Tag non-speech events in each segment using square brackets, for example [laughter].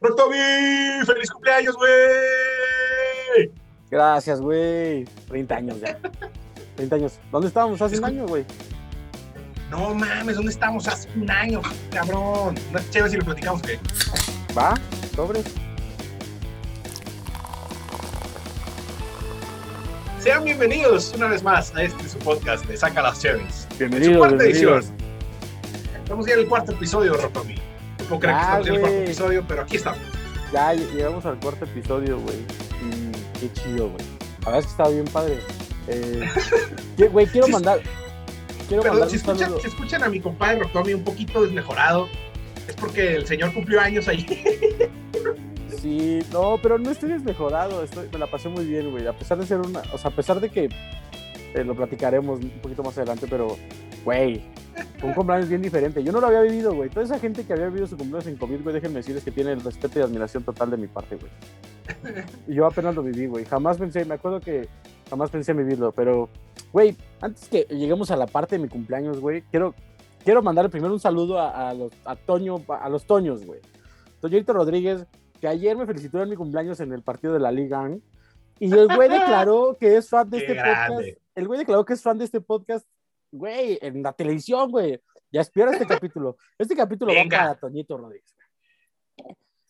Rotomi, feliz cumpleaños, güey. Gracias, güey. 30 años ya. 30 años. ¿Dónde estábamos hace un año, güey? No mames, ¿dónde estamos hace un año, cabrón? No es chévere si lo platicamos, ¿qué? ¿Va? ¿Sobre? Sean bienvenidos una vez más a este su podcast de Saca las Cherries. Bienvenidos, Su cuarta bienvenidos. edición. Estamos ya en el cuarto episodio, Rotomi. No puedo creer que estamos ya en el cuarto episodio, pero aquí estamos. Ya ll- llegamos al cuarto episodio, güey. Y qué chido, güey. La verdad es que estaba bien padre. Eh, [laughs] Güey, quiero mandar. Quiero Pero mandar si escuchan, saludo. si escuchan a mi compadre Rotomi un poquito desmejorado, es porque el señor cumplió años ahí. [laughs] Sí, no, pero no estoy desmejorado. Estoy, me la pasé muy bien, güey. A pesar de ser una. O sea, a pesar de que eh, lo platicaremos un poquito más adelante, pero, güey, un cumpleaños bien diferente. Yo no lo había vivido, güey. Toda esa gente que había vivido su cumpleaños en COVID, güey, déjenme decirles que tiene el respeto y admiración total de mi parte, güey. Yo apenas lo viví, güey. Jamás pensé, me acuerdo que jamás pensé en vivirlo, pero, güey, antes que lleguemos a la parte de mi cumpleaños, güey, quiero, quiero mandarle primero un saludo a, a los, a Toño, a los Toños, güey. Toñito Rodríguez, que ayer me felicitó en mi cumpleaños en el partido de la Liga. ¿eh? Y el güey declaró que es fan de [laughs] Qué este grande. podcast. El güey declaró que es fan de este podcast, güey, en la televisión, güey. Ya espera este [laughs] capítulo. Este capítulo Venga. va para Toñito Rodríguez.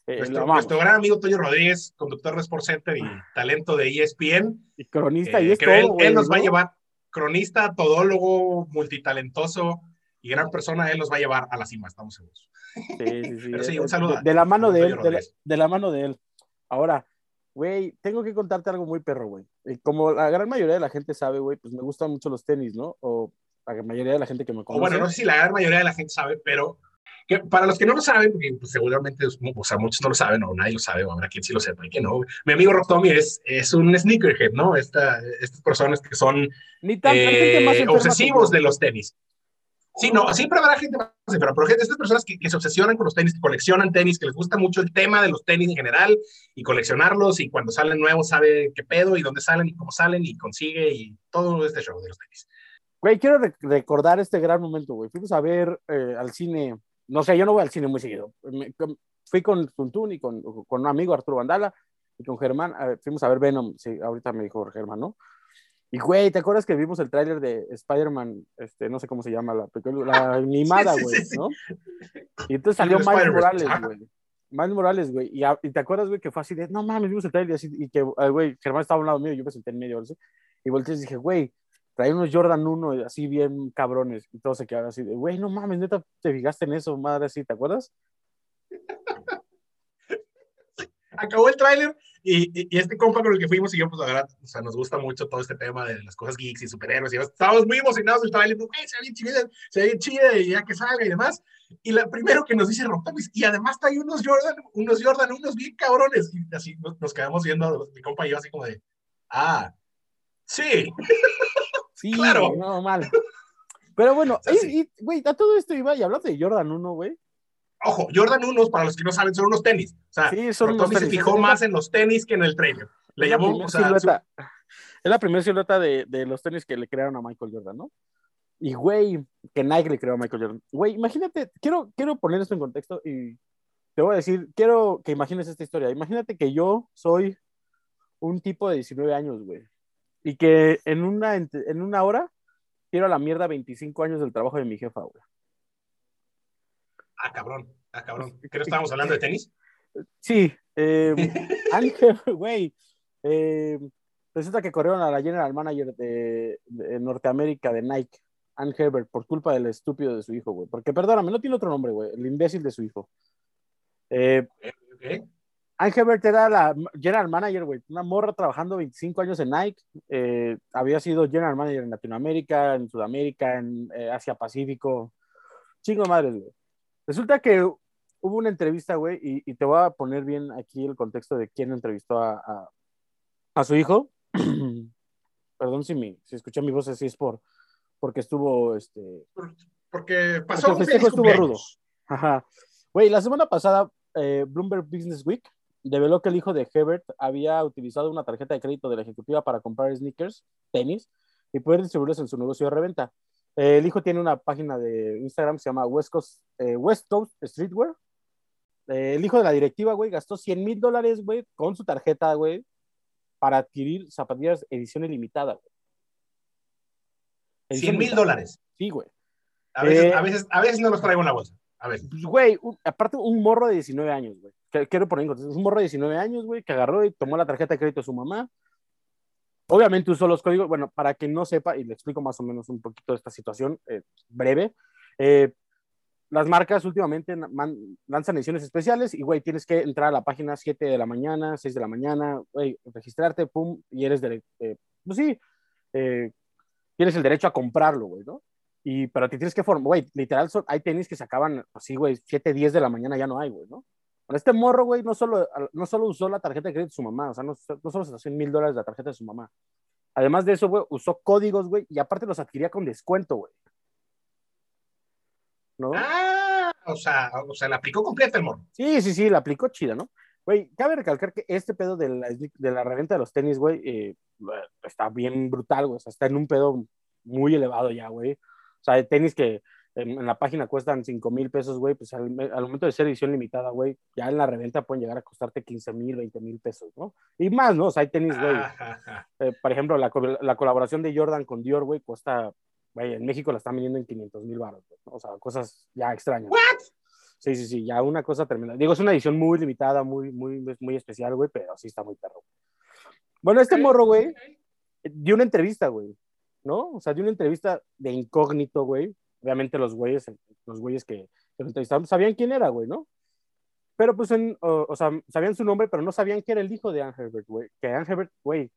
Eh, nuestro, nuestro gran amigo Toño Rodríguez, conductor de Sports Center y talento de ESPN. Y cronista, y eh, es que todo, él, güey, él nos va a llevar, cronista, todólogo, multitalentoso y gran persona, él nos va a llevar a la cima, estamos seguros. Sí, sí, sí. Pero sí, De- un saludo De, de la mano de él, de la, de la mano de él. Ahora, güey, tengo que contarte algo muy perro, güey. Y Como la gran mayoría de la gente sabe, güey, pues me gustan mucho los tenis, ¿no? O la mayoría de la gente que me O conoce. bueno, no sé si la gran mayoría de la gente sabe, pero que para los que no lo saben, porque pues, seguramente, o sea, muchos no lo saben, o nadie lo sabe, o habrá quien sí lo sepa y que no. Mi amigo Rob Tommy es, es un sneakerhead, ¿no? Esta, estas personas que son Ni tan, eh, más obsesivos que de los tenis. Sí, no, siempre habrá gente más enferma, pero gente, estas personas que, que se obsesionan con los tenis, que coleccionan tenis, que les gusta mucho el tema de los tenis en general y coleccionarlos y cuando salen nuevos sabe qué pedo y dónde salen y cómo salen y consigue y todo este show de los tenis. Güey, quiero rec- recordar este gran momento, güey. Fuimos a ver eh, al cine, no sé, yo no voy al cine muy seguido. Me- fui con Tuntún y con, con un amigo, Arturo Vandala, y con Germán. a ver, fuimos a ver Venom, sí, ahorita me dijo Germán, ¿no? Y, güey, ¿te acuerdas que vimos el tráiler de Spider-Man, este, no sé cómo se llama, la, la [laughs] animada, sí, güey, sí, sí. ¿no? Y entonces salió Miles. Morales, güey. Miles Morales, güey. Y, a- y te acuerdas, güey, que fue así de, no mames, vimos el tráiler y así, y que, eh, güey, Germán estaba a un lado mío, yo me senté en medio, ¿sí? y volteé y dije, güey, trae unos Jordan 1 así bien cabrones, y todos se quedaron así de, güey, no mames, neta, te fijaste en eso, madre, así, ¿te acuerdas? [laughs] acabó el tráiler y, y- y este compa con el que fuimos y yo, pues verdad, o sea, nos gusta mucho todo este tema de las cosas geeks y superhéroes y estábamos muy emocionados del tráiler, güey, se ve bien chida, se ve bien y ya que salga y demás. Y la primero que nos dice Rotomis, y además trae unos Jordan, unos Jordan, unos bien cabrones. Y así nos, nos quedamos viendo, mi compa y yo así como de, ah, sí, [laughs] Sí, Claro. güey, no, mal. Pero bueno, [laughs] güey, a todo esto iba, y hablando de Jordan 1, güey, ojo, Jordan 1, para los que no saben, son unos tenis. O sea, Sí, son unos Rotomi se tenis. fijó más en los tenis que en el trailer. Le es llamó, o sea, su- silueta, es la primera silueta de, de los tenis que le crearon a Michael Jordan, ¿no? Y, güey, que Nike le creó a Michael Jordan. Güey, imagínate, quiero, quiero poner esto en contexto y te voy a decir, quiero que imagines esta historia. Imagínate que yo soy un tipo de 19 años, güey, y que en una, en una hora quiero a la mierda 25 años del trabajo de mi jefa, güey. ah, cabrón, ah, cabrón. ¿Qué no estábamos hablando de [laughs] tenis? Sí, [laughs] eh, Ángel, [laughs] güey. eh, resulta que corrieron a la general manager de, de Norteamérica de Nike, Ann Herbert, por culpa del estúpido de su hijo, güey. Porque, perdóname, no tiene otro nombre, güey. El imbécil de su hijo. Eh, Ok. Ann Herbert era la general manager, güey. Una morra trabajando 25 años en Nike. eh, había sido general manager en Latinoamérica, en Sudamérica, en eh, Asia Pacífico. Chingo de madres, güey. Resulta que hubo una entrevista, güey, y, y te voy a poner bien aquí el contexto de quién entrevistó a, a, a su hijo. [clears throat] Perdón si, mi, si escuché mi voz así, es por, porque estuvo, este, Porque pasó porque el festejo estuvo rudo. Ajá. Güey, la semana pasada, eh, Bloomberg Business Week reveló que el hijo de Hebert había utilizado una tarjeta de crédito de la ejecutiva para comprar sneakers, tenis, y poder distribuirlos en su negocio de reventa. Eh, el hijo tiene una página de Instagram que se llama West Coast, eh, West Coast Streetwear. eh, el hijo de la directiva, güey, gastó 100 mil dólares, güey, con su tarjeta, güey, para adquirir zapatillas edición ilimitada, güey. 100 mil dólares. Sí, güey. A veces, Eh, a, veces, a veces no los traigo en la bolsa. A veces. Güey, un- aparte un morro de 19 años, güey. Quiero poner en contexto, un morro de 19 años, güey, que agarró y tomó la tarjeta de crédito de su mamá. Obviamente usó los códigos, bueno, para quien no sepa, y le explico más o menos un poquito esta situación eh, breve. eh, las marcas últimamente lanzan ediciones especiales y, güey, tienes que entrar a la página 7 de la mañana, 6 de la mañana, güey, registrarte, pum, y eres de, eh, pues sí, tienes el derecho a comprarlo, güey, ¿no? Y, pero te tienes que formar, güey, literal, hay tenis que se acaban así, güey, 7, 10 de la mañana ya no hay, güey, ¿no? Con este morro, güey, no solo, no solo usó la tarjeta de crédito de su mamá, o sea, no, no solo se en mil dólares la tarjeta de su mamá. Además de eso, güey, usó códigos, güey, y aparte los adquiría con descuento, güey. ¿No? Ah, o sea, o sea, la aplicó completa el morro. Sí, sí, sí, la aplicó chida, ¿no? Güey, cabe recalcar que este pedo de la, de la reventa de los tenis, güey, eh, está bien brutal, güey. O sea, está en un pedo muy elevado ya, güey. O sea, hay tenis que en, en la página cuestan 5 mil pesos, güey, pues al, al, momento de ser edición limitada, güey, ya en la reventa pueden llegar a costarte 15 mil, 20 mil pesos, ¿no? Y más, ¿no? O sea, hay tenis, güey. Eh, por ejemplo, la, la, colaboración de Jordan con Dior, güey, cuesta, güey, en México la están vendiendo en 500 mil baros, ¿no? O sea, cosas ya extrañas. ¿What? Sí, sí, sí, ya una cosa tremenda. Digo, es una edición muy limitada, muy, muy, muy especial, güey, pero sí está muy perro. Bueno, este morro, güey, dio una entrevista, güey, ¿no? O sea, dio una entrevista de incógnito, güey. Obviamente los güeyes, los güeyes que, que lo entrevistaron sabían quién era, güey, ¿no? Pero pues, o, sea, sabían su nombre, pero no sabían que era el hijo de Angelbert, güey. Que Angelbert, güey,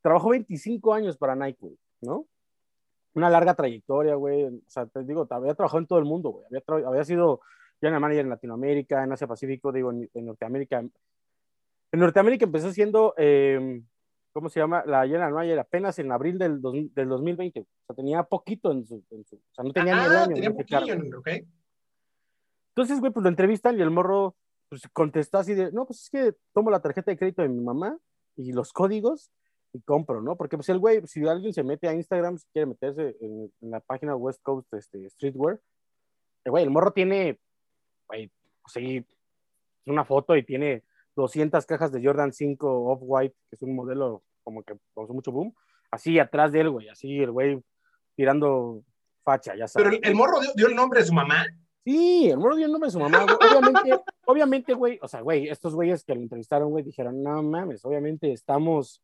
trabajó 25 años para Nike, ¿no? Una larga trayectoria, güey. O sea, te digo, había trabajado en todo el mundo, güey. Había, había sido general manager en Latinoamérica, en Asia Pacífico, digo, en, en Norteamérica. En Norteamérica empezó siendo, eh, ¿cómo se llama? La general manager apenas en abril del, dos, del 2020. O sea, tenía poquito en su, en su, o sea, no tenía ah, ni el año. Tenía ¿no? poquillo, ok. Entonces, güey, pues lo entrevistan y el morro pues, contestó así de, no, pues es que tomo la tarjeta de crédito de mi mamá y los códigos y compro, ¿no? Porque pues el güey, si alguien se mete a Instagram, si quiere meterse en, en la página West Coast este, Streetwear, el güey, el morro tiene, güey, sí, una foto y tiene 200 cajas de Jordan 5 Off-White, que es un modelo como que causó mucho boom, así atrás de él, güey, así el güey tirando facha, ya sabes. Pero el, el morro dio, dio, el nombre de su mamá. Sí, el morro dio el nombre de su mamá, güey. Obviamente, [laughs] obviamente, güey, o sea, güey, estos güeyes que lo entrevistaron, güey, dijeron, no mames, obviamente estamos,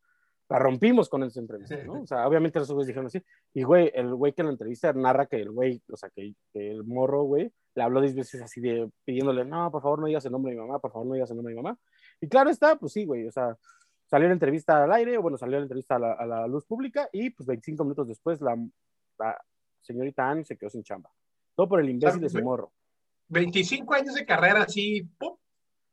la rompimos con esa entrevista, ¿no? O sea, obviamente esos güeyes dijeron así. Y, güey, el güey que lo entrevista narra que el güey, o sea, que, que el morro, güey, le habló 10 veces así de pidiéndole, no, por favor, no digas el nombre de mi mamá, por favor, no digas el nombre de mi mamá. Y claro está, pues sí, güey, o sea, salió la entrevista al aire, o bueno, salió la entrevista a la, a la luz pública y pues 25 minutos después la, la señorita Ann se quedó sin chamba. Todo por el imbécil de su morro. 25 años de carrera así, ¡pum!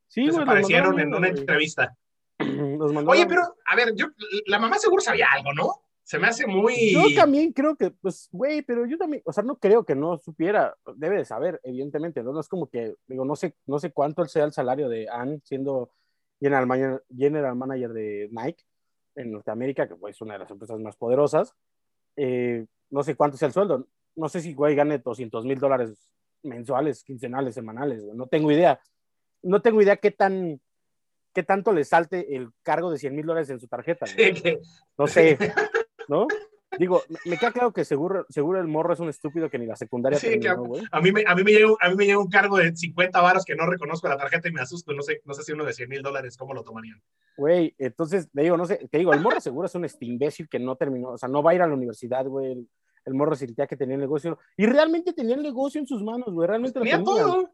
Sí, güey. Desaparecieron en una entrevista. [clears throat] Oye, pero, a ver, yo, la mamá seguro sabía algo, ¿no? Se me hace muy. Yo también creo que, pues, güey, pero yo también, o sea, no creo que no supiera, debe de saber, evidentemente, ¿no? No es como que, digo, no sé, no sé cuánto sea el salario de Ann siendo general manager, general manager de Nike en Norteamérica, que pues, es una de las empresas más poderosas. Eh, no sé cuánto sea el sueldo. No sé si, güey, gane 200 mil dólares mensuales, quincenales, semanales, güey. No tengo idea. No tengo idea qué tan, qué tanto le salte el cargo de 100 mil dólares en su tarjeta. Güey. No sé, ¿no? Digo, me queda claro que seguro, seguro el morro es un estúpido que ni la secundaria sí, terminó, güey. A mí, me, a, mí me llega, a mí me llega un cargo de 50 varos que no reconozco la tarjeta y me asusto. No sé, no sé si uno de 100 mil dólares, ¿cómo lo tomarían? Güey, entonces, te digo, no sé, te digo, el morro seguro es un este imbécil que no terminó, o sea, no va a ir a la universidad, güey. El, el, morro sentía que tenía el negocio y realmente tenía el negocio en sus manos, güey. Realmente tenía lo tenía. todo.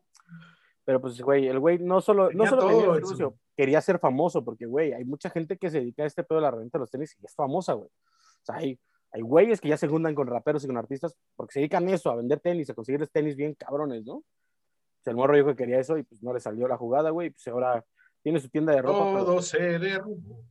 Pero pues, güey, el güey no solo tenía, no solo todo tenía el negocio, quería ser famoso, porque, güey, hay mucha gente que se dedica a este pedo de la reventa de los tenis y es famosa, güey. O sea, hay, hay güeyes que ya se juntan con raperos y con artistas porque se dedican eso, a vender tenis, a conseguirles tenis bien cabrones, ¿no? O sea, el morro dijo que quería eso y pues no le salió la jugada, güey, pues ahora tiene su tienda de ropa. Todo pero... se derrumbó.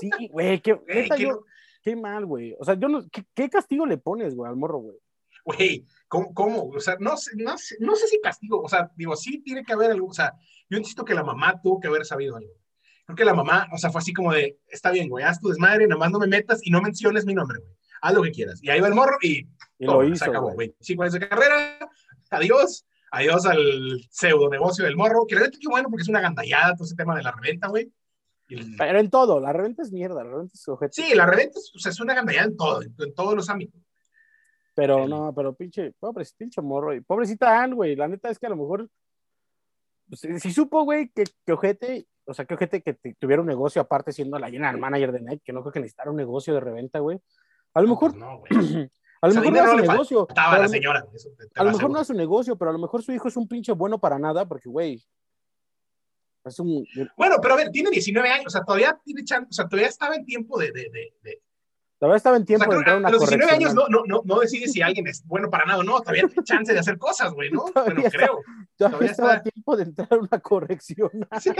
Sí, güey, qué, [laughs] yo, no... qué mal, güey. O sea, yo no, ¿qué, ¿qué, castigo le pones, güey, al morro, güey? Güey, ¿cómo, ¿cómo? O sea, no sé, no, sé, no sé si castigo, o sea, digo, sí tiene que haber algo, o sea, yo insisto que la mamá tuvo que haber sabido algo. Creo que la mamá, o sea, fue así como de, está bien, güey, haz tu desmadre, nomás no me metas y no menciones mi nombre, güey. Haz lo que quieras. Y ahí va el morro y, y lo hizo, se acabó, güey. Cinco años de carrera, adiós, Adiós al pseudo negocio del morro, que la neta que bueno, porque es una gandallada todo ese tema de la reventa, güey. Y- Pero en todo, la reventa es mierda, la reventa es ojete. Sí, la reventa es, o sea, es una gandallada en todo, en, en todos los ámbitos. Pero El- no, pero pinche, pobre, pinche morro. Y pobrecita Ann, güey. La neta es que a lo mejor. pues, sí sí supo, güey, que, que ojete, o sea, que ojete que te- tuviera un negocio aparte siendo la general manager de Nike, que no creo que necesitara un negocio de reventa, güey. A lo mejor, Pues no, güey. [clears throat] a lo O sea, mejor no no le negocio. Estaba la a lo- señora, eso te- te a lo mejor no aseguro. es su negocio, pero a lo mejor su hijo es un pinche bueno para nada, porque, güey. Es un. Bueno, pero a ver, tiene 19 años, o sea, todavía tiene chance, o sea, todavía estaba en tiempo de, de, de, de- La verdad estaba en O tiempo sea, de entrar a que una a los 19 corrección. años no, no, no, no decides si alguien es bueno para nada o no, todavía tiene chance de hacer cosas, güey, ¿no? Todavía Bueno, está- creo. Todavía todavía estaba a está- tiempo de entrar a una corrección. [laughs] Sí.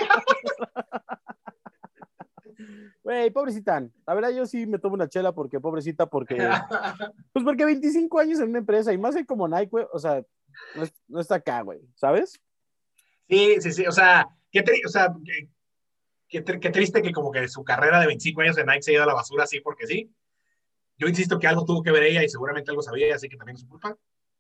Güey, pobrecita. La verdad, yo sí me tomo una chela porque, pobrecita, porque. [laughs] Pues porque 25 años en una empresa y más de como Nike, güey, o sea, no, es- no está acá, güey, ¿sabes? Sí, sí, sí, o sea, qué, o sea, qué, qué tr- qué triste que como que su carrera de 25 años de Nike se ha ido a la basura así porque sí. Yo insisto que algo tuvo que ver ella y seguramente algo sabía, así que también es su culpa.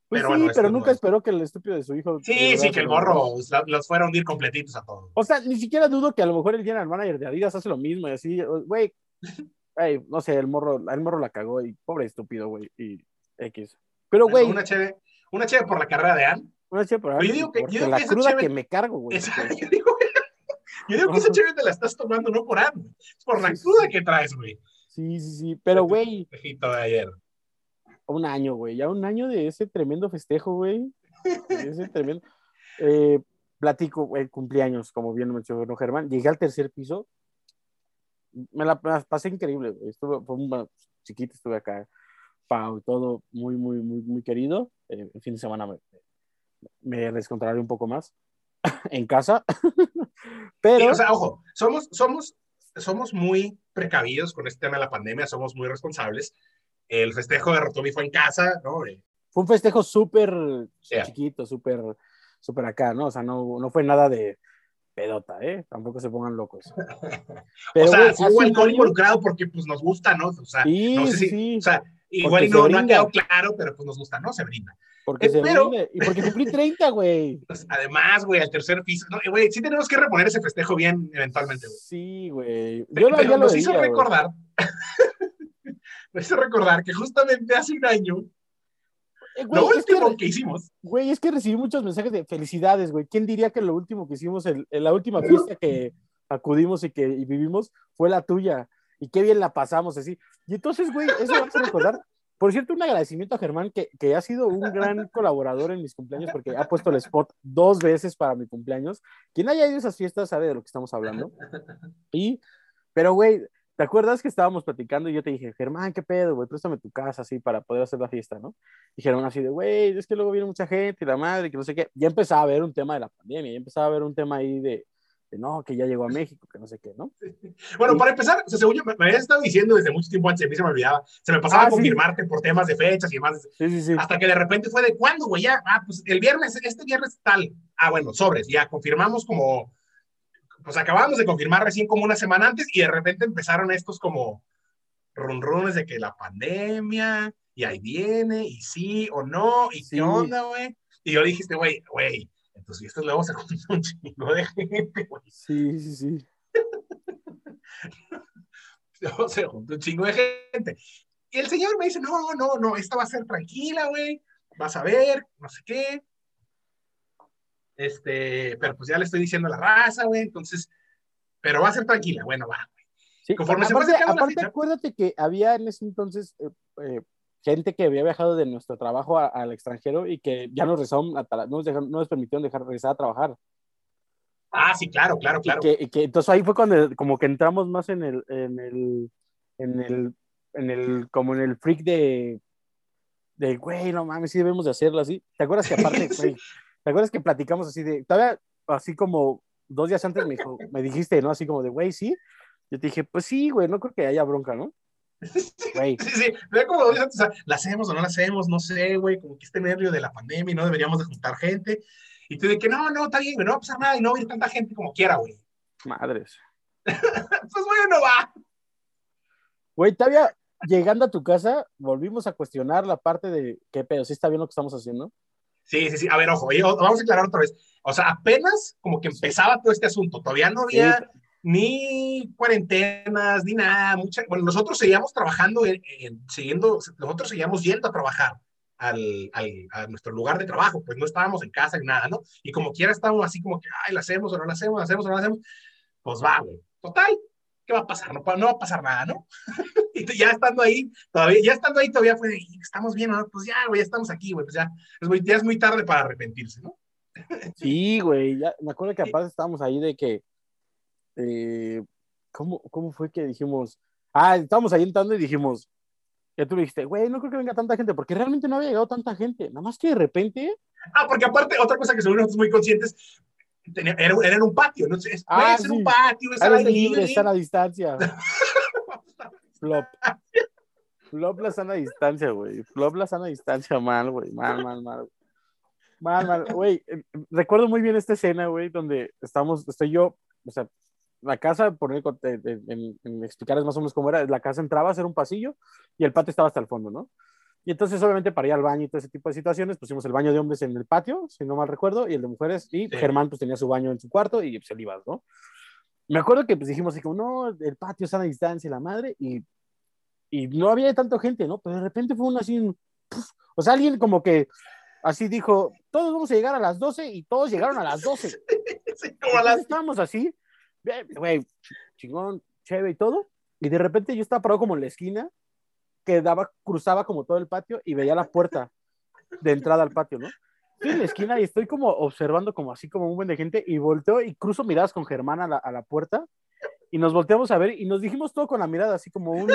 Pues Pero sí, bueno, pero es nunca esperó que el estúpido de su hijo. Sí, verdad sí, que el morro la- los fuera a hundir completitos a todos. O sea, ni siquiera dudo que a lo mejor el general manager de Adidas hace lo mismo y así, güey, [laughs] no sé, el morro, el morro la cagó y pobre estúpido, güey, y X. Pero, güey, Una chévere, una chévere por la carrera de Ann. una pero [laughs] Yo digo que- yo digo la que esa [laughs] cruda que me cargo, güey. Yo digo, yo digo que esa chévere te la estás tomando no por Ann, por la cruda que traes, güey. Sí, sí, sí, pero, güey, Tejito de ayer. un año, güey, ya un año de ese tremendo festejo, güey. [laughs] Ese tremendo. Eh, platico, güey, cumpleaños, como bien mencionó Germán. Llegué al tercer piso. Me la, me la pasé increíble, güey. Estuve, fue un chiquito, estuve acá. Pau, todo muy, muy, muy, muy querido. Eh, el fin de semana me, me descontrolaré un poco más [laughs] en casa. [laughs] Pero, Sí, o sea, ojo, somos, somos, somos muy precavidos con este tema de la pandemia, somos muy responsables. El festejo de Rotomi fue en casa, ¿no? Fue un festejo súper Sí. chiquito, súper, súper acá, ¿no? O sea, no, no fue nada de pedota, ¿eh? Tampoco se pongan locos. [laughs] Pero, o sea, sí hubo alcohol año- involucrado porque pues nos gusta, ¿no? O sea, Sí, no sé si, sí. o sea, igual y no, no ha brinda. quedado claro, pero pues nos gusta, ¿no? Se brinda. Porque Eh, se brinde, y porque cumplí 30, güey. [laughs] Pues, además, güey, al tercer piso, no, güey, sí tenemos que reponer ese festejo bien eventualmente, güey. Sí, güey. Yo lo, Pero ya lo nos hizo veía, recordar, [laughs] nos hizo recordar que justamente hace un año, Eh, güey, lo que, último que hicimos, güey, es que recibí muchos mensajes de felicidades, güey. ¿Quién diría que lo último que hicimos, el, la última fiesta que acudimos y que y vivimos, fue la tuya? Y qué bien la pasamos así. Y entonces, güey, eso me hace recordar. Por cierto, un agradecimiento a Germán, que, que ha sido un gran colaborador en mis cumpleaños, porque ha puesto el spot dos veces para mi cumpleaños. Quien haya ido a esas fiestas sabe de lo que estamos hablando. Y, pero, güey, ¿te acuerdas que estábamos platicando y yo te dije, Germán, qué pedo, güey, préstame tu casa así para poder hacer la fiesta, ¿no? Y Germán así de, güey, es que luego viene mucha gente y la madre, que no sé qué. Ya empezaba a ver un tema de la pandemia, ya empezaba a ver un tema ahí de, de no, que ya llegó a México, que no sé qué, ¿no? [laughs] Bueno, para empezar, o sea, según yo, me, me habías estado diciendo desde mucho tiempo antes, a mí se me olvidaba, se me pasaba Ah, a sí. confirmarte por temas de fechas y demás, Sí, sí, sí. hasta que de repente fue de cuándo, güey, ya, ah, pues el viernes, este viernes tal, ah, bueno, sobres, ya confirmamos como, pues acabamos de confirmar recién como una semana antes y de repente empezaron estos como runrunes de que la pandemia, y ahí viene, y sí o no, y Sí. qué onda, güey, y yo le dijiste, güey, güey, entonces estos luego se juntan un chingo de gente, güey. Sí, sí, sí. [laughs] Se juntó un chingo de gente. Y el señor me dice, no, no, no, esta va a ser tranquila, güey, vas a ver, no sé qué. Este, pero pues ya le estoy diciendo a la raza, güey, entonces, pero va a ser tranquila, bueno, va. Sí, Conforme se aparte, acercando la aparte fecha. acuérdate que había en ese entonces eh, eh, gente que había viajado de nuestro trabajo al extranjero y que ya nos regresaron, a no, nos dejaron- no nos permitieron dejar regresar a trabajar. Ah, sí, claro, claro, claro. Y que, y que entonces ahí fue cuando como que entramos más en el, en el, en el, en el, como en el freak de, de, güey, no mames, sí debemos de hacerlo así. ¿Te acuerdas que aparte, [laughs] güey, te acuerdas que platicamos así de, todavía así como dos días antes me dijo, me dijiste, ¿no? Así como de, güey, sí. Yo te dije, pues sí, güey, no creo que haya bronca, ¿no? Güey, Sí, sí, pero como dices, o sea, la hacemos o no la hacemos, no sé, güey, como que este nervio de la pandemia y no deberíamos de juntar gente. Y tú de que no, no, está bien, güey, no va a pasar nada y no va a ir tanta gente como quiera, güey. madres. [laughs] Pues bueno, va. Güey, todavía llegando a tu casa, volvimos a cuestionar la parte de, ¿qué pedo? ¿Sí está bien lo que estamos haciendo? Sí, sí, sí. A ver, ojo, vamos a aclarar otra vez. O sea, apenas como que empezaba todo este asunto. Todavía no había ni cuarentenas, ni nada. Mucha... Bueno, nosotros seguíamos trabajando, en, siguiendo, nosotros seguíamos yendo a trabajar al, al, a nuestro lugar de trabajo. Pues no estábamos en casa ni nada, ¿no? Y como quiera estábamos así como que, ay, la hacemos o no la hacemos, la hacemos o no la hacemos. Pues va, güey. Total, ¿qué va a pasar? No, no va a pasar nada, ¿no? [laughs] y ya estando ahí, todavía, ya estando ahí, todavía fue, estamos bien, ¿no? Pues ya, güey, ya estamos aquí, güey, pues ya es, muy, ya es muy tarde para arrepentirse, ¿no? sí, güey, ya, me acuerdo que [laughs] aparte estábamos ahí de que, eh, ¿cómo, ¿cómo fue que dijimos? Ah, estábamos ahí entrando y dijimos, ya tú dijiste, güey, no creo que venga tanta gente, porque realmente no había llegado tanta gente, nada más que de repente... Ah, porque aparte, otra cosa que seguro nosotros muy conscientes, era, era, en un patio, ¿no? Es, ah, en un patio, es libre, libre, está a distancia. [laughs] Flop. Flop la sana distancia, güey. Flop la sana distancia, mal, güey. Mal, mal, mal. Mal, mal. Güey, eh, recuerdo muy bien esta escena, güey, donde estamos, estoy yo, o sea, la casa, por en, en, explicarles más o menos cómo era, la casa entraba a ser un pasillo y el patio estaba hasta el fondo, ¿no? Y entonces, obviamente, para ir al baño y todo ese tipo de situaciones, pusimos el baño de hombres en el patio, si no mal recuerdo, y el de mujeres, y Germán pues tenía su baño en su cuarto y se le ¿no? Me acuerdo que pues dijimos así como, no, el patio está a distancia, la madre, y, y no había tanta gente, ¿no? Pero de repente fue uno así, o sea, alguien como que así dijo, todos vamos a llegar a las 12 y todos llegaron a las 12. [laughs] Sí, como a las... Estábamos así, güey, chingón, chévere y todo, y de repente yo estaba parado como en la esquina, que daba, cruzaba como todo el patio y veía la puerta de entrada al patio, ¿no? Estoy en la esquina y estoy como observando como así como un buen de gente y volteo y cruzo miradas con Germán a la, a la puerta y nos volteamos a ver y nos dijimos todo con la mirada así como un,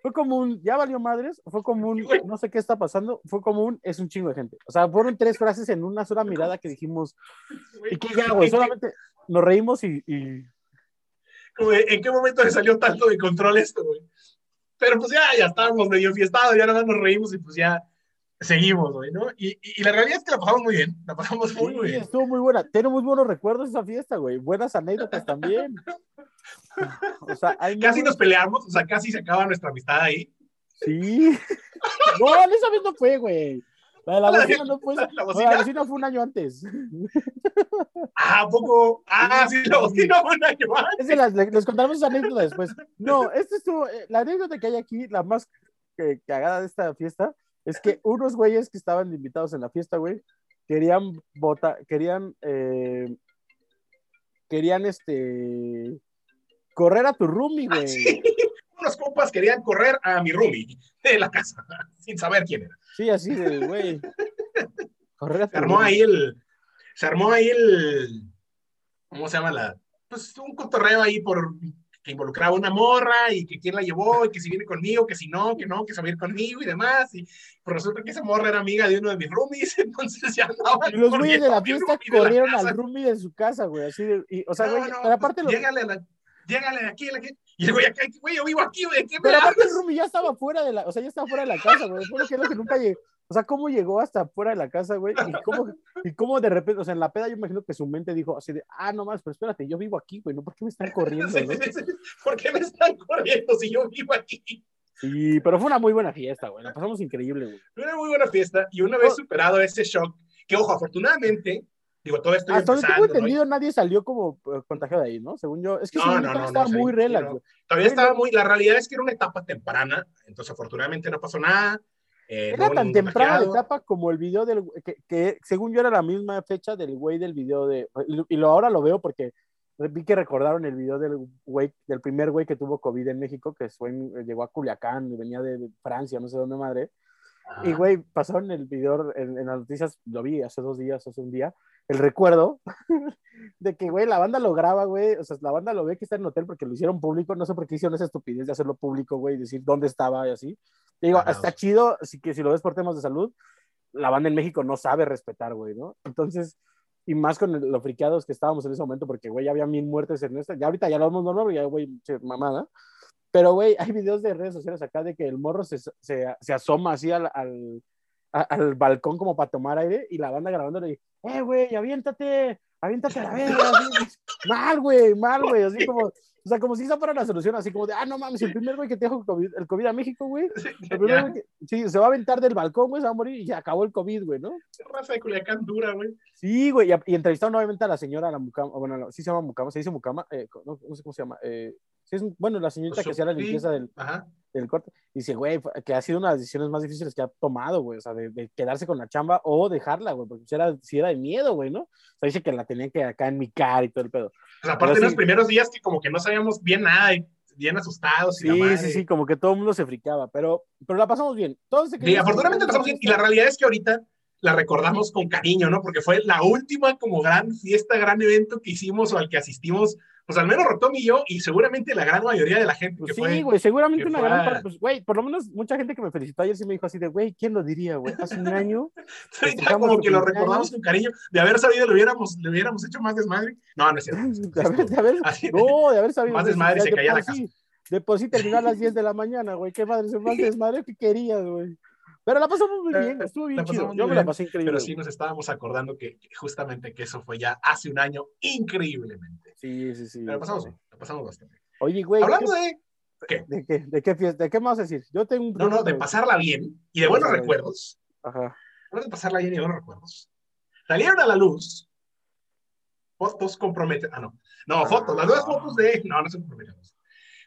fue como un, ya valió madres, fue como un, no sé qué está pasando, fue como un, es un chingo de gente. O sea, fueron tres frases en una sola mirada que dijimos, ¿y qué güey? Solamente nos reímos y... y... ¿En qué momento le salió tanto de control esto, güey? Pero pues ya, ya estábamos medio fiestados, ya nada más nos reímos y pues ya seguimos, güey, ¿no? Y, y, la realidad es que la pasamos muy bien, la pasamos muy, muy bien. Estuvo muy buena, tengo muy buenos recuerdos de esa fiesta, güey, buenas anécdotas también. O sea, casi nos peleamos, o sea, casi se acaba nuestra amistad ahí. Sí. [laughs] No, esa vez no fue, güey. La de la, bocina no fue. La, bocina? fue un año antes. [laughs] Ah, poco. Ah, sí, la bocina fue un año [laughs] antes. las, les contaremos esa anécdota después. No, [laughs] este estuvo. Eh, la anécdota que hay aquí, la más cagada de esta fiesta, es que unos güeyes que estaban invitados en la fiesta, güey, querían votar, querían, eh, querían este, correr a tu roomie, ah, güey. Unos compas querían correr a mi roomie de la casa, [laughs] sin saber quién era. Sí, así de, güey. Se armó ahí el, se armó ahí el, ¿cómo se llama la? Pues un cotorreo ahí por que involucraba una morra y que quién la llevó y que si viene conmigo, que si no, que no, que se va a ir conmigo y demás. Y pues resulta que esa morra era amiga de uno de mis roomies, [laughs] entonces ya andaban. Los güeyes de la fiesta corrieron al roomie de su casa, güey, así de, y, o sea, güey, pero aparte pues, Llégale, a la, llégale aquí, aquí. Y el güey, güey, yo vivo aquí, güey, ¿qué Pero aparte el roomie ya estaba fuera de la, o sea, ya estaba fuera de la casa, güey, que, lo que nunca llegué. O sea, ¿cómo llegó hasta fuera de la casa, güey? ¿Y cómo, y cómo de repente, o sea, en la peda yo imagino que su mente dijo así de, ah, no más, pero espérate, yo vivo aquí, güey, ¿no? ¿Por qué me están [laughs] corriendo, ¿no? ¿Por qué me están corriendo si yo vivo aquí? Sí, pero fue una muy buena fiesta, güey, la pasamos increíble, güey. Fue una muy buena fiesta y una vez superado ese shock, que ojo, afortunadamente, digo, todo esto Hasta donde tengo entendido, nadie salió como eh, contagiado de ahí, ¿no? Según yo, es que no, no, no, estaba muy relax, Todavía estaba muy, la realidad es que era una etapa temprana, entonces afortunadamente no pasó nada eh, era tan temprana la etapa como el video del que, que, según yo era la misma fecha del güey del video de y, lo, ahora lo veo porque vi que recordaron el video del güey del primer güey que tuvo COVID en México que fue llegó a Culiacán y venía de, Francia no sé dónde madre. Y güey pasaron el video en, en, las noticias lo vi hace dos días hace un día el recuerdo [laughs] de que, güey, la banda lo graba, güey, o sea, la banda lo ve que está en el hotel porque lo hicieron público, no sé por qué hicieron esa estupidez de hacerlo público, güey, decir dónde estaba y así. digo, está chido, así que si lo ves por temas de salud, la banda en México no sabe respetar, güey, ¿no? Entonces, y más con lo friqueados que estábamos en ese momento, porque, güey, ya había mil muertes en esta, ya ahorita ya lo vemos normal, ya, güey, mamada. Pero, güey, hay videos de redes sociales acá de que el morro se, se, se asoma así al, al, al balcón como para tomar aire y la banda grabándole, eh, güey, aviéntate, aviéntate a la verga. mal, güey, mal, güey, así como, O sea, como si esa fuera la solución, así como de, ah, no mames, el primer güey que te dejó COVID, el COVID a México, güey. El primer güey que, sí, se va a aventar del balcón, güey, se va a morir y ya acabó el COVID, güey, ¿no? Raza de Culiacán dura, güey. Sí, güey, y, y entrevistaron nuevamente a la señora, la Mucama, bueno, no, sí se llama Mucama, se dice Mucama, eh, no, no sé cómo se llama, eh, sí es, bueno, la señorita que hacía la limpieza del, Ajá. Del corte, dice, güey, que ha sido una de las decisiones más difíciles que ha tomado, güey, o sea, de, de quedarse con la chamba o dejarla, güey, porque si era, si era de miedo, güey, ¿no? O sea, dice que la tenían que acá en mi cara y todo el pedo. Aparte en los sí. primeros días que como que no sabíamos bien nada, y bien asustados. y la Sí, madre. sí, sí, como que todo el mundo se fricaba, pero, pero la pasamos bien. Todos se Sí, querían- afortunadamente pasamos bien. Y la realidad es que ahorita la recordamos con cariño, ¿no? Porque fue la última como gran fiesta, gran evento que hicimos o al que asistimos, pues al menos Rotom y yo, y seguramente la gran mayoría de la gente Pues que sí, güey, seguramente una fue gran parte, pues, güey, por lo menos mucha gente que me felicitó ayer sí me dijo así de, güey, ¿quién lo diría, güey? Hace un año. [laughs] ya como que lo recordamos con cariño. De haber sabido, le hubiéramos, le hubiéramos hecho más desmadre. No, no es cierto. [laughs] De haber, de haber, no, de haber sabido. Más desmadre de se caía la sí- De por sí terminó a las 10 de la mañana, güey. Qué madre, se más [laughs] desmadre que querías, güey. Pero la pasamos muy bien, estuvo bien chido. Yo me la pasé increíble. Pero sí nos estábamos acordando que que justamente que eso fue ya hace un año increíblemente. Sí, sí, sí. Pero la pasamos, bien, la pasamos bastante. Oye, güey. Hablando ¿qué- de, ¿de qué? ¿De qué fiesta? ¿De qué me vas a decir? Yo tengo un. no, no, de pasarla bien y de buenos recuerdos, Ajá. hablando de pasarla bien y de buenos recuerdos, salieron a la luz fotos comprometen, ah, no, no, fotos, las nuevas fotos de, no, no se comprometen,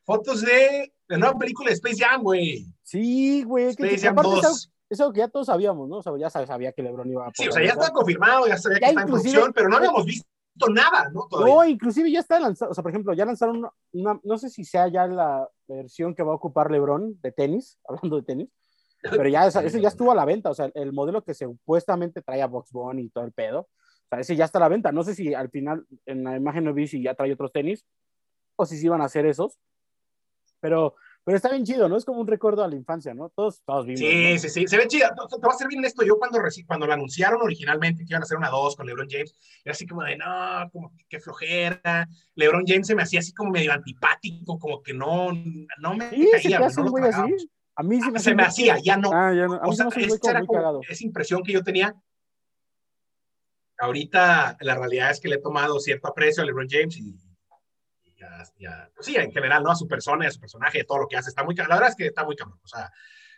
fotos de la nueva película de Space Jam, güey, Sí, güey. Space que Jam aparte es algo- 2. Es algo que ya todos sabíamos, ¿no? O sea, ya sab- sabía que LeBron iba a. Sí, o sea, ya está confirmado, ya sabía que Ya está en producción, pero no habíamos visto nada, ¿no? Todavía. No, inclusive ya está lanzado, o sea, por ejemplo, ya lanzaron una, una- no sé si sea ya la versión que va a ocupar LeBron de tenis, [laughs] hablando de tenis, pero ya ese ya estuvo a la venta, o sea, el modelo que supuestamente trae a Box Bunny y todo el pedo, o sea, ese ya está a la venta, no sé si al final en la imagen no vi si ya trae otros tenis o si sí iban a hacer esos, pero, pero está bien chido, ¿no? Es como un recuerdo a la infancia, ¿no? Todos, todos vimos. Sí, ¿no? sí, sí, se ve chida. Te, va a servir en esto. Yo cuando, cuando lo anunciaron originalmente que iban a hacer una 2 con LeBron James, era así como de, no, como que flojera. LeBron James se me hacía así como medio antipático, como que no, no me Sí, se caía, hace no lo así. A mí se me, hace Se me hacía, ya no. Ah, ya no. A mí O se sea, me un güey esa era como esa impresión que yo tenía. Ahorita la realidad es que le he tomado cierto aprecio a LeBron James y, y ya- pues sí, en general, ¿no? A su persona, a su personaje, a todo lo que hace. Está muy, la verdad es que está muy cabrón. O sea,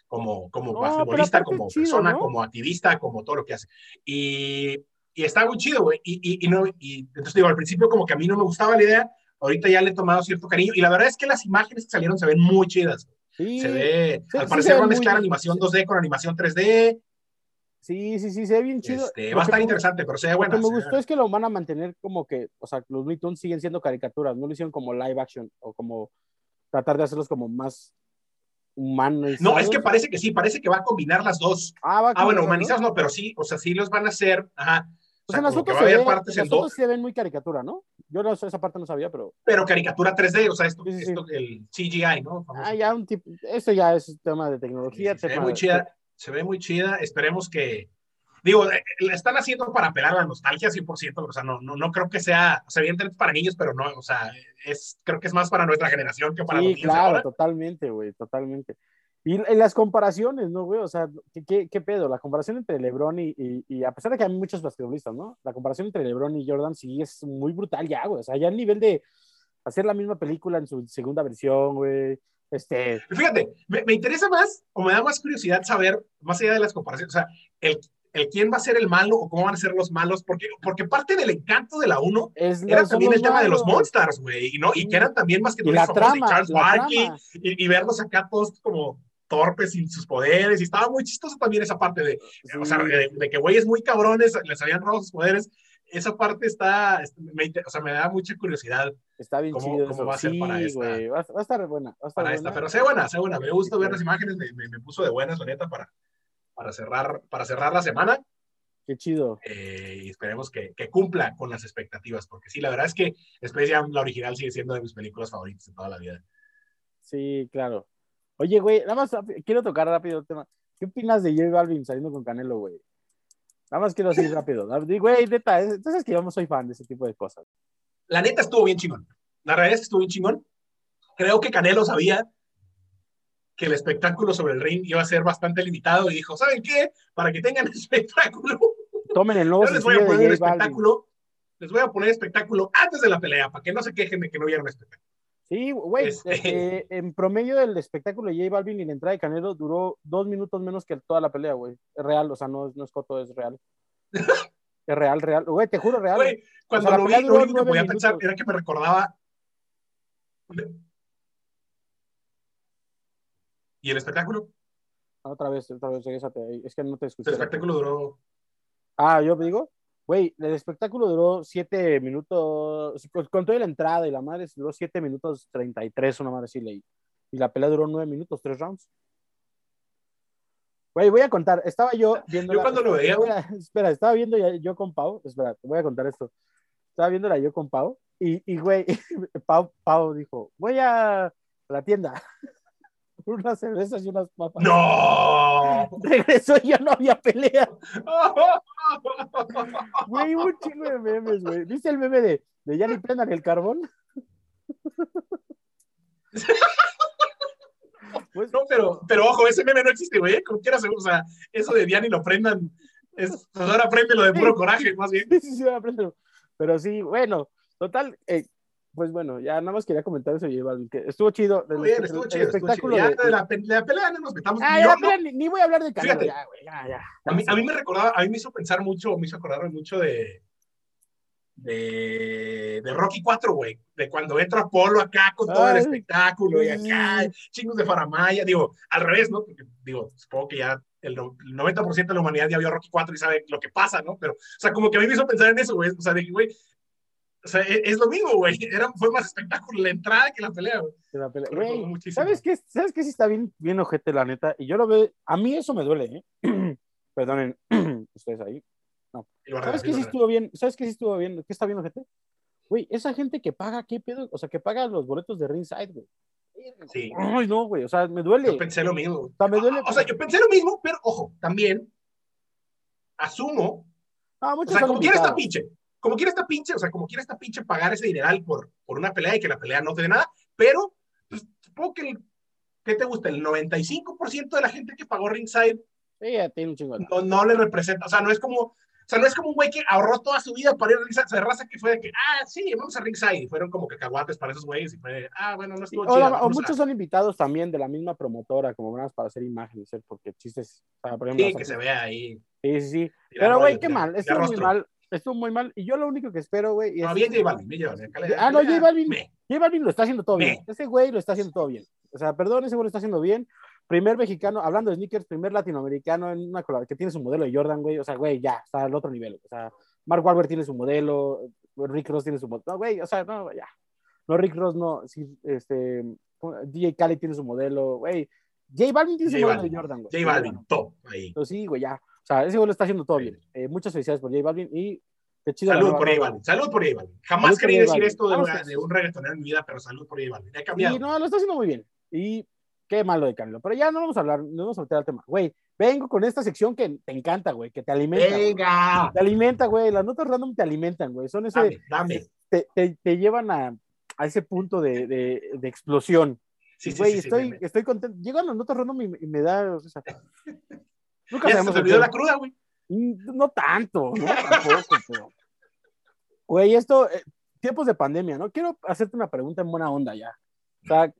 como, como pero basquetbolista, como chido, persona, ¿no? como activista, como todo lo que hace. Y, y está muy chido, güey. Y, y, y no, y entonces digo, al principio como que a mí no me gustaba la idea, ahorita ya le he tomado cierto cariño. Y la verdad es que las imágenes que salieron se ven muy chidas. Sí, Se ve, sí, al sí parecer se ve va a muy mezclar bien. animación 2D con animación 3D. Sí, sí, sí, se ve bien chido. Este, Lo va a estar me- interesante, pero se ve Lo buena. que me se gustó es que lo van a mantener como que, o sea, los Looney Tunes siguen siendo caricaturas, no lo hicieron como live action o como tratar de hacerlos como más humanos. No, es que parece que sí, parece que va a combinar las dos. Ah, va a Ah, bueno, humanizados no, pero sí, o sea, sí los van a hacer, ajá. O sea, en las como que fotos, va a se haber ve, partes en las fotos dos, se ven muy caricatura, ¿no? Yo no sé, esa parte no sabía, pero. pero caricatura 3D, o sea, esto, Sí, sí, sí. esto el CGI, ¿no? Famoso. Ah, ya un tipo. Esto ya es tema de tecnología. Se tema muy de- chida, se ve muy chida. Esperemos que, digo, eh, la están haciendo para apelar a la nostalgia 100%, o sea, no, no, no creo que sea, o sea, evidentemente para niños, pero no, o sea, es, creo que es más para nuestra generación que para los niños claro, ahora. totalmente, güey, totalmente. Y en las comparaciones, ¿no, güey? O sea, ¿qué, qué, qué pedo? La comparación entre LeBron y, y, y a pesar de que hay muchos basquetbolistas, ¿no? La comparación entre LeBron y Jordan sí es muy brutal ya, güey. O sea, ya el nivel de hacer la misma película en su segunda versión, güey. Este, Fíjate, me, me interesa más o me da más curiosidad saber, más allá de las comparaciones, o sea, el, el quién va a ser el malo o cómo van a ser los malos, porque, porque parte del encanto de la 1 es era también el tema de los malos. Monstars, güey, y, ¿no? y que eran también más que la de trama, Charles la Barkley, trama. y, y verlos acá todos como torpes sin sus poderes, y estaba muy chistoso también esa parte de, o sea, de, de que güeyes muy cabrones les habían robado sus poderes, esa parte está, este, me, o sea, me da mucha curiosidad Está bien ¿Cómo- chido. cómo eso. va a ser sí, para esta-. Va, a estar buena. Va a estar para buena. esta, pero sé buena, sé buena, me gusta Sí, ver las imágenes, me, me- me puso de buenas, la neta, para, para, cerrar, para cerrar la semana. Qué chido. eh, y esperemos que, que cumpla con las expectativas, porque sí, la verdad es que Space Jam, la original, sigue siendo de mis películas favoritas de toda la vida. Sí, claro. Oye, güey, nada más quiero tocar rápido el tema. ¿Qué opinas de J Balvin saliendo con Canelo, güey? Nada más quiero decir rápido. Güey, neta, es- entonces que yo no soy fan de ese tipo de cosas. La neta estuvo bien chingón. La realidad es que estuvo bien chingón. Creo que Canelo sabía que el espectáculo sobre el ring iba a ser bastante limitado y dijo, ¿saben qué? Para que tengan [laughs] espectáculo, Tomen el nuevo yo les voy a poner Balvin. espectáculo, les voy a poner espectáculo antes de la pelea, para que no se quejen de que no vieron espectáculo. Sí, güey, Este- eh, en promedio del espectáculo de J Balvin y la entrada de Canelo duró dos minutos menos que toda la pelea, güey. Es real, o sea, no, es- no es coto, es real. [laughs] es real, real. Güey, te juro, real. Güey, cuando O sea, la lo vi, lo único que podía minutos. pensar era que me recordaba. ¿Y el espectáculo? Otra vez, otra vez. Es que no te El escuché. espectáculo duró. Ah, yo digo, güey, el espectáculo duró siete minutos, con, toda la entrada y la madre duró siete minutos 33, una madre sí leí. Y la pelea duró nueve minutos, tres rounds. Güey, voy a contar, estaba yo [laughs] viendo. Yo cuando lo [laughs] veía, güey. Espera, estaba viendo yo con Pau, espera, te voy a contar esto. Estaba viéndola yo con Pau y, y güey, [laughs] Pau, Pau dijo, voy a la tienda. Unas cervezas y unas papas. ¡No! [laughs] Regresó y ya no había pelea. [laughs] Güey, un chingo de memes, güey. ¿Viste el meme de, de ya ni prendan el carbón? [laughs] Pues, No, pero, pero ojo, ese meme no existe, güey. Como quieras, o sea, eso de Diani lo prendan. Es, pues ahora prende lo de puro coraje, más bien. sí, sí, sí, apréndelo. Pero sí, bueno, total, eh, pues bueno, ya nada más quería comentar eso, J Balvin, que estuvo chido. Muy bien, estuvo chido, estuvo chido. espectáculo Ya de- la, pe- de la pelea no nos metamos. Ah, ya, no- ni, ni voy a hablar de Canelo, Fíjate. ya, güey, ya, ya. A mí, a mí me recordaba, a mí me hizo pensar mucho, me hizo acordarme mucho de, de, de Rocky 4, güey, de cuando entra Apolo acá con todo el espectáculo y acá, chingos de faramaya, digo, al revés, ¿no? Porque, digo, supongo que ya el, no- el 90% de la humanidad ya vio Rocky 4 y sabe lo que pasa, ¿no? Pero, o sea, como que a mí me hizo pensar en eso, güey, o sea, de güey, o sea, es, es lo mismo, güey, [laughs] era, fue más espectáculo la entrada que la pelea, güey. la pelea. ¿sabes qué? ¿Sabes qué? Sí está bien, bien ojete, la neta. Y yo lo veo, a mí eso me duele, ¿eh? [clears throat] Perdonen, [clears throat] ustedes ahí. ¿Sabes qué sí estuvo bien? ¿Sabes qué sí estuvo bien? ¿Qué está bien, ojete? Güey, esa gente que paga, ¿qué pedo? O sea, que paga los boletos de ringside, güey. Sí. Ay, no, güey, o sea, me duele. Yo pensé lo mismo. O sea, me duele. O sea, yo pensé lo mismo, pero ojo, también asumo, Ah, o sea, como quiera esta invitados. pinche, como quiera esta pinche, o sea, como quiera esta pinche pagar ese dineral por, por una pelea y que la pelea no te dé nada, pero pues, supongo que, el, ¿qué te gusta? El 95% de la gente que pagó ringside Sí, tiene un chingo no, no le representa, o sea, no es como, o sea, no es como un güey que ahorró toda su vida para ir a ringside, o sea, raza que fue de que, ah, sí, vamos a ringside, y fueron como cacahuates para esos güeyes, y fue, de, ah, bueno, no estuvo O, chido. o a- muchos son invitados también de la misma promotora, como más para hacer imágenes, ¿eh? porque chistes, o sea, por ejemplo, Sí, que se vea ahí. sí, sí, sí. Pero, güey, qué mal, estuvo muy mal, estuvo muy mal. Y yo lo único que espero, güey, No, es... bien J Balvin, bien J Balvin. acá le- Ah, no, J Balvin. me. J Balvin lo está haciendo todo Me. bien. Ese güey lo está haciendo todo bien. O sea, perdón, ese güey lo está haciendo bien. Primer mexicano, hablando de sneakers, primer latinoamericano en una que tiene su modelo de Jordan, güey. O sea, güey, ya, está al otro nivel. O sea, Mark Wahlberg tiene su modelo, Rick Ross tiene su modelo. No, güey, o sea, no, ya. No, Rick Ross no, sí, este, DJ Khaled tiene su modelo, güey. J Balvin tiene su J modelo Balvin. de Jordan, güey. J Balvin, top, ahí. Pero sí, güey, ya. O sea, ese güey lo está haciendo todo Sí. bien. Eh, muchas felicidades por J Balvin y qué chido. Salud por J. Balvin, salud por J Balvin. Jamás Salud decir esto de, una- de un reggaetonero en mi vida, pero salud por J Balvin. He cambiado. no, lo está haciendo muy bien. Y qué malo de Canelo. Pero ya no vamos a hablar, no vamos a meter al tema. Güey, vengo con esta sección que te encanta, güey, que te alimenta. güey. Venga, Te alimenta, güey. Las notas random te alimentan, güey. Son ese, dame, dame. te, te- te llevan a, a ese punto de, de- de explosión. Sí, sí, Güey, sí, sí, estoy, estoy contento. Llegan las notas random y, y me da. o sea, nunca Ya se el olvidó la cruda, güey. Mm, No tanto, no tampoco, pero. Güey, esto, eh, tiempos de pandemia, ¿no? Quiero hacerte una pregunta en buena onda ya. O sea,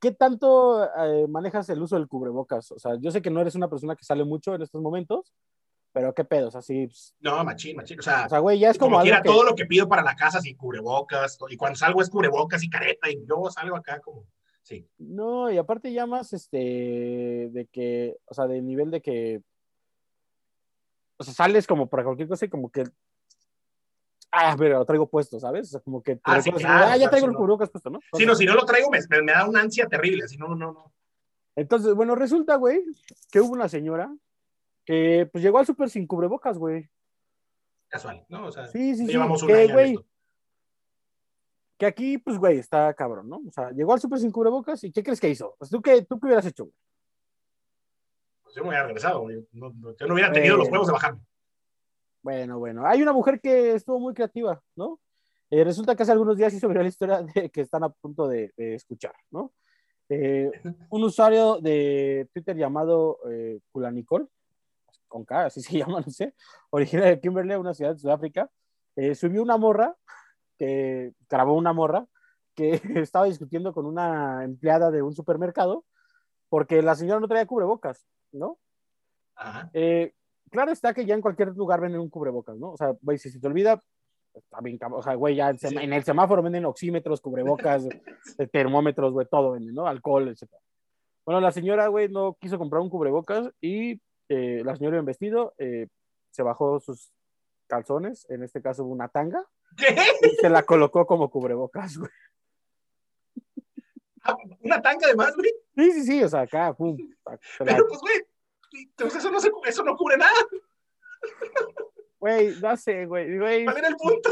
¿qué tanto eh, manejas el uso del cubrebocas? O sea, yo sé que no eres una persona que sale mucho en estos momentos, pero ¿qué pedo? O sea, sí, pues, No, machín, machín. O sea, o sea, güey, ya es como, como, quiera, que- todo lo que pido para la casa sin cubrebocas. Y cuando salgo es cubrebocas y careta. Y yo salgo acá como. Sí. No, y aparte ya más, este, de que, o sea, de nivel de que, o sea, sales como para cualquier cosa y como que, ah, pero lo traigo puesto, ¿sabes? O sea, como que, te Ah, sí, recuerdas, claro, ah, ya traigo el cubrebocas puesto, ¿no? Sí, no, si no lo traigo me, me, me da una ansia terrible. Si no, no, no. Entonces, bueno, resulta, güey, que hubo una señora que, pues, llegó al súper sin cubrebocas, güey. Casual, ¿no? O sea, Sí, sí, sí, llevamos un que, año güey. Que aquí, pues, güey, está cabrón, ¿no? O sea, llegó al súper sin cubrebocas y ¿qué crees que hizo? Pues, ¿tú qué, tú qué hubieras hecho? güey? Pues yo me hubiera regresado. güey. No, no- yo no hubiera tenido Eh. los huevos de bajarme. Bueno, bueno. Hay una mujer que estuvo muy creativa, ¿no? Eh, resulta que hace algunos días hizo viral la historia de que están a punto de, de escuchar, ¿no? Eh, [laughs] un usuario de Twitter llamado eh, Kulanicol, con K, así se [laughs] llama, no sé, originario de Kimberley, una ciudad de Sudáfrica, eh, subió una morra que grabó una morra que [laughs] estaba discutiendo con una empleada de un supermercado porque la señora no traía cubrebocas, ¿no? Ajá. Eh, claro está que ya en cualquier lugar venden un cubrebocas, ¿no? O sea, güey, si se te olvida, está bien, o sea, güey, ya en, Sí. en el semáforo venden oxímetros, cubrebocas, [laughs] eh, termómetros, güey, todo venden, ¿no? Alcohol, etc. Bueno, la señora, güey, no quiso comprar un cubrebocas y eh, la señora en vestido eh, se bajó sus calzones, en este caso una tanga, ¿Qué? y se la colocó como cubrebocas, güey. Ah, ¿Una tanga de más, güey? Sí, sí, sí, o sea, acá, pum. la- Pero pues, güey, entonces eso no, se, eso no cubre nada. Güey, no sé, güey, güey, ¿Cuál era el punto?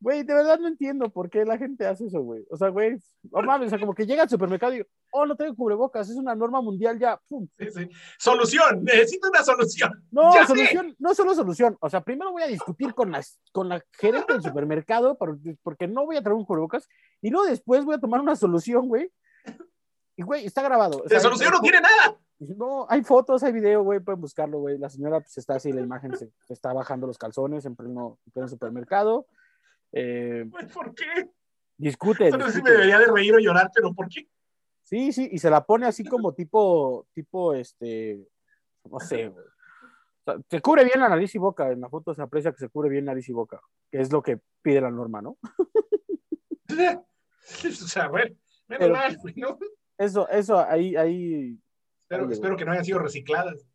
Güey, de verdad no entiendo por qué la gente hace eso, güey. O sea, güey, mames, o sea, como que llega al supermercado y, oh, no tengo cubrebocas, es una norma mundial ya, pum. Sí, sí. Solución, necesito una solución. No, Ya sé. solución, no solo solución. O sea, primero voy a discutir con la, con la gerente del supermercado por- porque no voy a traer un cubrebocas y luego después voy a tomar una solución, güey. Y, güey, está grabado. La solución no tiene nada. No, hay fotos, hay video, güey, pueden buscarlo, güey. La señora pues está así, la imagen se, se está bajando los calzones en pleno, en pleno supermercado. Eh, ¿Por qué? discute, No sé si me debería de reír o llorar, pero ¿por qué? Sí, sí, y se la pone así como tipo, tipo, este, no sé, se cubre bien la nariz y boca. En la foto se aprecia que se cubre bien nariz y boca, que es lo que pide la norma, ¿no? [laughs] O sea, bueno, menos mal, güey, ¿no? Eso, eso, ahí, ahí, Espero, Oye, espero que no hayan sido recicladas.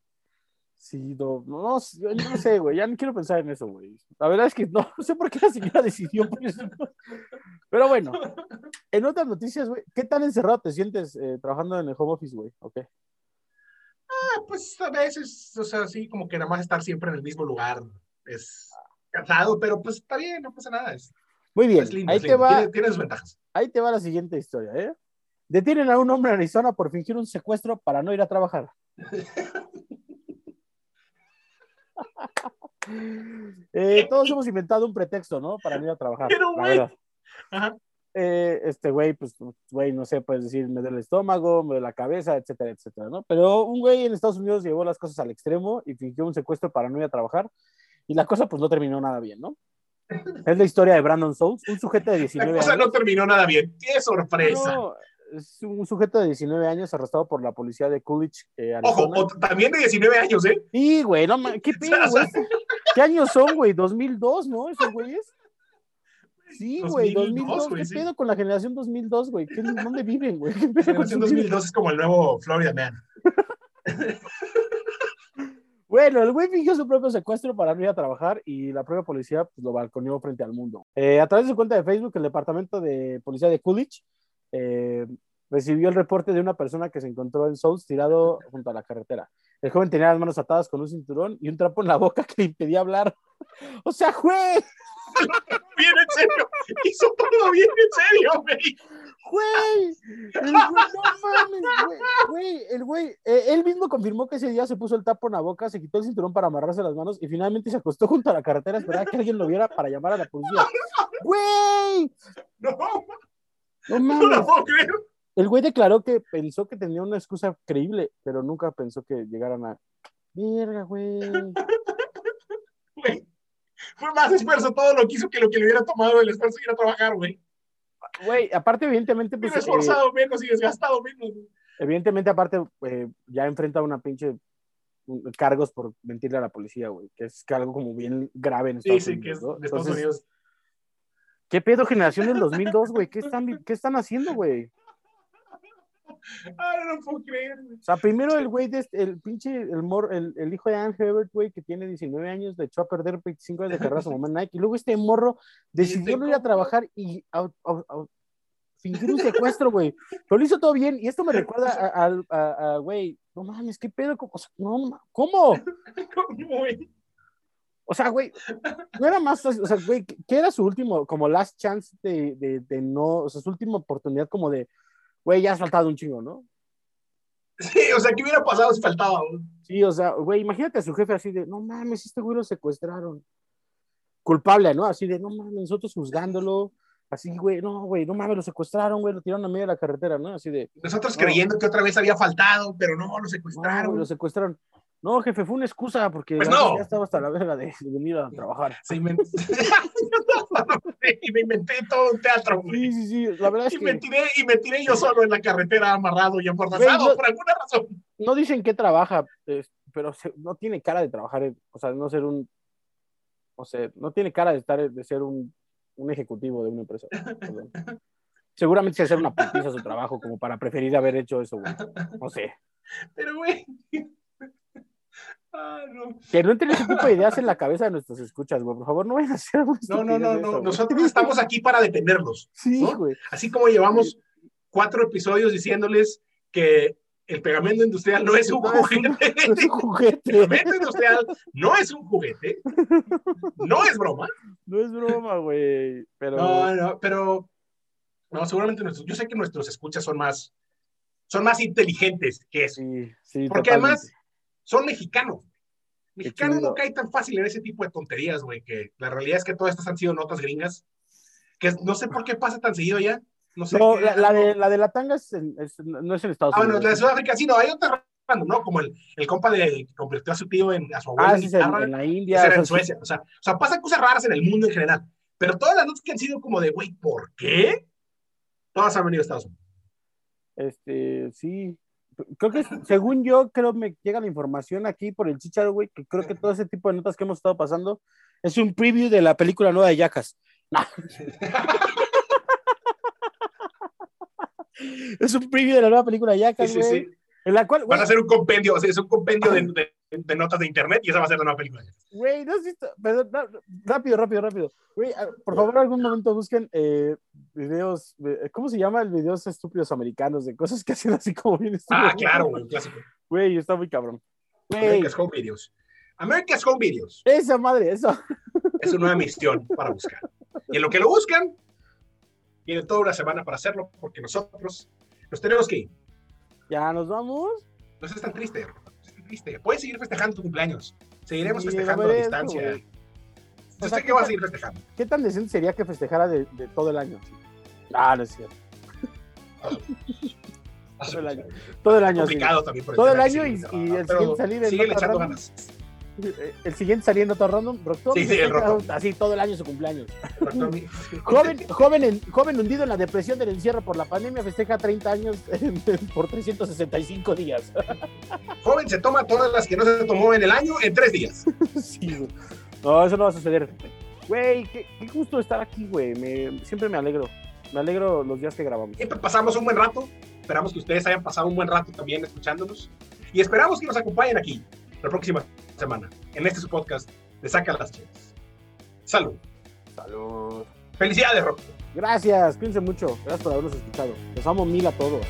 Sí, no, no, no, yo no sé, güey, ya no quiero pensar en eso, güey. La verdad es que no, [laughs] no sé por qué la señora decidió por eso. Pero bueno, en otras noticias, güey, ¿qué tan encerrado te sientes eh, trabajando en el home office, güey? Ok. Ah, pues a veces, o sea, sí, como que nada más estar siempre en el mismo lugar es cansado, pero pues está bien, no pasa nada. Es, Muy bien, es lindo, ahí te va, Tiene, tiene sus ventajas. ahí te va la siguiente historia, ¿eh? Detienen a un hombre en Arizona por fingir un secuestro para no ir a trabajar. [laughs] Eh, todos hemos inventado un pretexto, ¿no? Para no ir a trabajar. Pero, la güey. Ajá. Eh, este güey, pues, güey, no sé, puedes decir, me duele el estómago, me duele la cabeza, etcétera, etcétera, ¿no? Pero un güey en Estados Unidos llevó las cosas al extremo y fingió un secuestro para no ir a trabajar y la cosa, pues, no terminó nada bien, ¿no? Es la historia de Brandon Souls, un sujeto de La 19 cosa años. no terminó nada bien. ¡Qué sorpresa! No, es un sujeto de 19 años arrestado por la policía de Coolidge, eh, Ojo, o- también de 19 años, ¿eh? Sí, güey, no [laughs] ¿qué pedo, güey? ¿Qué años son, güey? ¿2002, no? ¿Esos güeyes? Sí, güey, 2002, 2002. güey, ¿Qué sí. pedo con la generación 2002, güey? ¿Qué- ¿Dónde viven, güey? ¿Qué La generación su vida? 2002 es como el nuevo Florida Man. [laughs] Bueno, el güey fingió su propio secuestro para no ir a trabajar y la propia policía pues, lo balconeó frente al mundo. Eh, a través de su cuenta de Facebook, el departamento de policía de Coolidge eh, recibió el reporte de una persona que se encontró en Souls tirado junto a la carretera. El joven tenía las manos atadas con un cinturón y un trapo en la boca que le impedía hablar. [laughs] O sea, güey, Bien, en serio. Hizo todo bien, en serio, güey. güey, el güey, no mames, güey, el güey, eh, él mismo confirmó que ese día se puso el tapo en la boca, se quitó el cinturón para amarrarse las manos y finalmente se acostó junto a la carretera a esperar a que alguien lo viera para llamar a la policía. [laughs] Güey, No, no [laughs] no mames. puedo creer. El güey declaró que pensó que tenía una excusa creíble, pero nunca pensó que llegaran a. Verga, güey. [laughs] Güey. Fue más esfuerzo todo lo que hizo que lo que le hubiera tomado el esfuerzo de ir a trabajar, güey. Güey, aparte, evidentemente, pues. Hubiera eh, esforzado menos y desgastado menos. evidentemente, aparte, eh, ya enfrenta una pinche mm, cargos por mentirle a la policía, güey, que es algo como bien grave en Sí, Estados sí, Unidos. que es de Estados Entonces, Unidos. ¿Qué pedo generación del 2002, güey? ¿Qué están, ¿Qué están haciendo, güey? Ay, no lo puedo creer. güey. O sea, primero el güey, de este- el pinche, el, mor, el, el hijo de Ann Herbert, güey, que tiene 19 años, le echó a perder 25 años de carrera a su mamá Nike, y luego este morro decidió no ir a trabajar y fingir un secuestro, güey. Pero lo hizo todo bien, y esto me recuerda a, a- a- a, güey, no mames, ¿qué pedo? O sea, no, ma- ¿Cómo? [laughs] ¿Cómo, güey? O sea, güey, no era más, o sea, güey, ¿qué era su último, como last chance de, de, de no, o sea, su última oportunidad como de, güey, ya has faltado un chingo, ¿no? Sí, o sea, ¿qué hubiera pasado si faltaba? güey? Sí, o sea, güey, imagínate a su jefe así de, no mames, este güey lo secuestraron. Culpable, ¿no? Así de, no mames, nosotros juzgándolo. Así, güey, no, güey, no mames, lo secuestraron, güey, lo tiraron a medio de la carretera, ¿no? Así de, Nosotros No. creyendo que otra vez había faltado, pero no, lo no, secuestraron. güey, lo secuestraron. No, jefe, fue una excusa porque Pues no. ya estaba hasta la verga de, de venir a trabajar. Se inventó. [laughs] me inventé todo un teatro, güey. Sí, sí, sí. La verdad es Y que me, tiré, y me tiré yo solo en la carretera amarrado y amordazado no- por alguna razón. no dicen que trabaja, pero se- no tiene cara de trabajar, o sea, no ser un, o sea, no tiene cara de estar, de ser un, un ejecutivo de una empresa. Seguramente se hacer una putiza su trabajo como para preferir haber hecho eso, güey. No sé. Pero, güey. Ah, no. Que no entren ese tipo de ideas en la cabeza de nuestros escuchas, güey. Por favor, no vayan a hacer No, no, no, no. eso. Nosotros estamos aquí para defenderlos. Sí, ¿no? güey. Así como llevamos cuatro episodios diciéndoles que el pegamento industrial no es un No es un- juguete. [laughs] Es un juguete. El pegamento industrial no es un juguete. No es broma. No es broma, güey. Pero. No, no, pero no, seguramente nuestros, yo sé que nuestros escuchas son más, son más inteligentes que eso. Sí, sí. Porque totalmente. además son mexicanos. Mexicano no cae tan fácil en ese tipo de tonterías, güey, que la realidad es que todas estas han sido notas gringas, que no sé por qué pasa tan seguido ya. No sé. No, la, la de, la de la tanga es en- es- no es en Estados Ah, bueno, Unidos. la de Sudáfrica sí, no, hay random, ¿no? Como el, el compa de que convirtió a su tío en a su abuela Ah, en sí, en, en la India. o en sea, Suecia. O sea, o sea, pasan cosas raras en el mundo en general. Pero todas las notas que han sido como de, güey, ¿por qué? Todas han venido de Estados Unidos. Este, sí. Creo que, según yo, creo me llega la información aquí por el Chicharo, güey, que creo que todo ese tipo de notas que hemos estado pasando es un preview de la película nueva de Yacas. [laughs] es un preview de la nueva película de Sí, Yacas, sí, güey. sí. En la cual, Van güey, a hacer un compendio, o sea, es un compendio de, de- de notas de internet y esa va a ser la nueva película. güey, no has visto, perdón, no, rápido, rápido, rápido. Güey, ah, por favor, algún momento busquen eh, videos, eh, ¿cómo se llama el videos estúpidos americanos de cosas que hacen así como bien Ah, estúpidos? claro, güey, clásico. Güey, está muy cabrón. Güey, America's Home Videos. America's Home Videos esa madre, eso. es una nueva misión para buscar. Y en lo que lo buscan, tienen toda una semana para hacerlo, porque nosotros nos tenemos que ir. Ya nos vamos. No seas tan triste, Triste. Puedes seguir festejando tu cumpleaños. Seguiremos Sí, festejando a distancia. güey. Yo O sea, sé que vas a seguir festejando. ¿Qué tan decente sería que festejara de, de todo el año? Ah, no es cierto. [laughs] Todo el año. Todo el año. así. también por Todo el año y- sigue, el siguiente salir Nota echando ganas. Eh, El siguiente saliendo todo random, Proctor. Sí, sí, el. Así todo el año su cumpleaños. Joven, joven, en- joven hundido en la depresión del encierro por la pandemia festeja 30 años por 365 días. Joven se toma todas las que no se tomó en el año en tres días. Sí. No, eso no va a suceder. Güey, qué, qué gusto estar aquí, güey. Me- siempre me alegro. Me alegro los días que grabamos. Siempre pasamos un buen rato. Esperamos que ustedes hayan pasado un buen rato también escuchándonos. Y esperamos que nos acompañen aquí la próxima semana en este su podcast de Saca las Chelas. Salud. Salud. Felicidades, Rock. Gracias, cuídense mucho. Gracias por habernos escuchado. Los amo mil a todos.